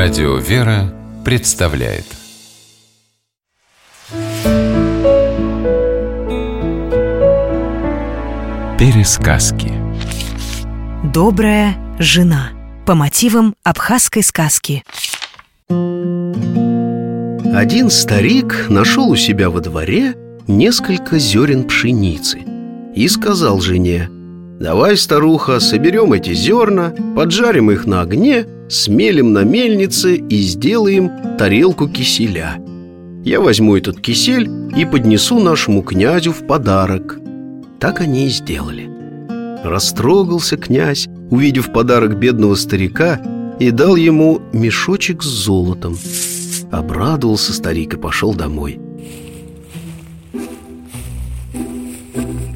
Радио «Вера» представляет. Пересказки. Добрая жена. По мотивам абхазской сказки. Один старик нашел у себя во дворе несколько зерен пшеницы И сказал жене Давай, старуха, соберем эти зерна, поджарим их на огне, смелим на мельнице и сделаем тарелку киселя. Я возьму этот кисель и поднесу нашему князю в подарок. Так они и сделали. Растрогался князь, увидев подарок бедного старика, и дал ему мешочек с золотом. Обрадовался старик и пошел домой.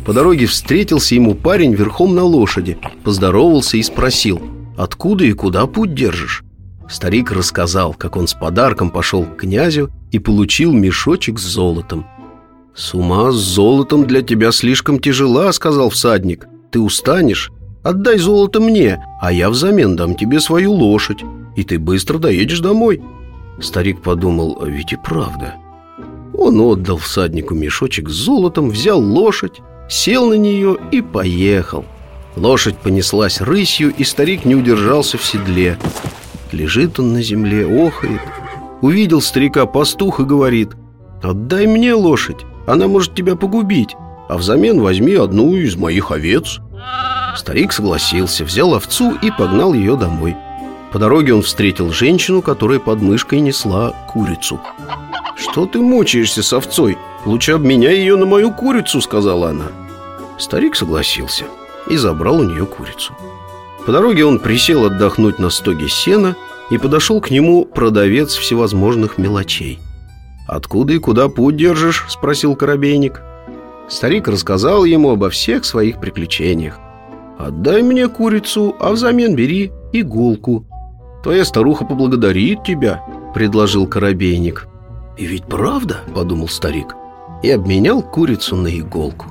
По дороге встретился ему парень верхом на лошади Поздоровался и спросил Откуда и куда путь держишь? Старик рассказал, как он с подарком пошел к князю И получил мешочек с золотом «С ума с золотом для тебя слишком тяжела», — сказал всадник «Ты устанешь? Отдай золото мне, а я взамен дам тебе свою лошадь И ты быстро доедешь домой» Старик подумал, а ведь и правда Он отдал всаднику мешочек с золотом, взял лошадь сел на нее и поехал. Лошадь понеслась рысью, и старик не удержался в седле. Лежит он на земле, охает. Увидел старика пастух и говорит, «Отдай мне лошадь, она может тебя погубить, а взамен возьми одну из моих овец». Старик согласился, взял овцу и погнал ее домой. По дороге он встретил женщину, которая под мышкой несла курицу. «Что ты мучаешься с овцой? Лучше обменяй ее на мою курицу», — сказала она. Старик согласился и забрал у нее курицу. По дороге он присел отдохнуть на стоге сена и подошел к нему продавец всевозможных мелочей. «Откуда и куда путь держишь?» – спросил Коробейник. Старик рассказал ему обо всех своих приключениях. «Отдай мне курицу, а взамен бери иголку. Твоя старуха поблагодарит тебя», – предложил Коробейник. «И ведь правда?» – подумал старик и обменял курицу на иголку.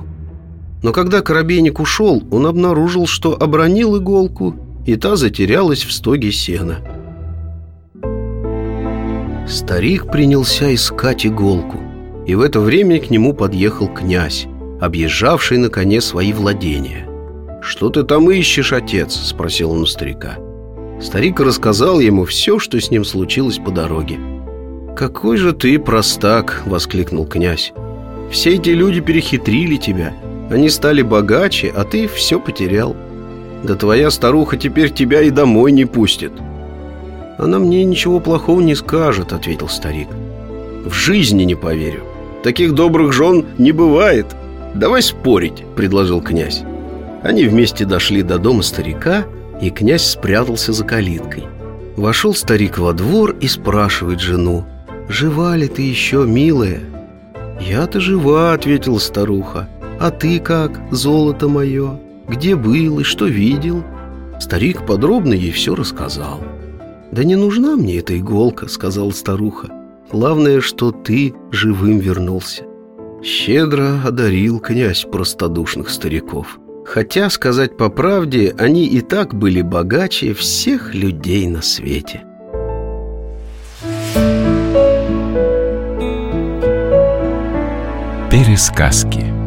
Но когда коробейник ушел, он обнаружил, что обронил иголку, и та затерялась в стоге сена. Старик принялся искать иголку, и в это время к нему подъехал князь, объезжавший на коне свои владения. «Что ты там ищешь, отец?» – спросил он у старика. Старик рассказал ему все, что с ним случилось по дороге. «Какой же ты простак!» – воскликнул князь. «Все эти люди перехитрили тебя – они стали богаче, а ты все потерял. Да твоя старуха теперь тебя и домой не пустит. Она мне ничего плохого не скажет, ответил старик. В жизни не поверю. Таких добрых жен не бывает. Давай спорить, предложил князь. Они вместе дошли до дома старика, и князь спрятался за калиткой. Вошел старик во двор и спрашивает жену, «Жива ли ты еще, милая?» «Я-то жива», — ответила старуха. «А ты как, золото мое? Где был и что видел?» Старик подробно ей все рассказал. «Да не нужна мне эта иголка», — сказала старуха. «Главное, что ты живым вернулся». Щедро одарил князь простодушных стариков. Хотя, сказать по правде, они и так были богаче всех людей на свете. Пересказки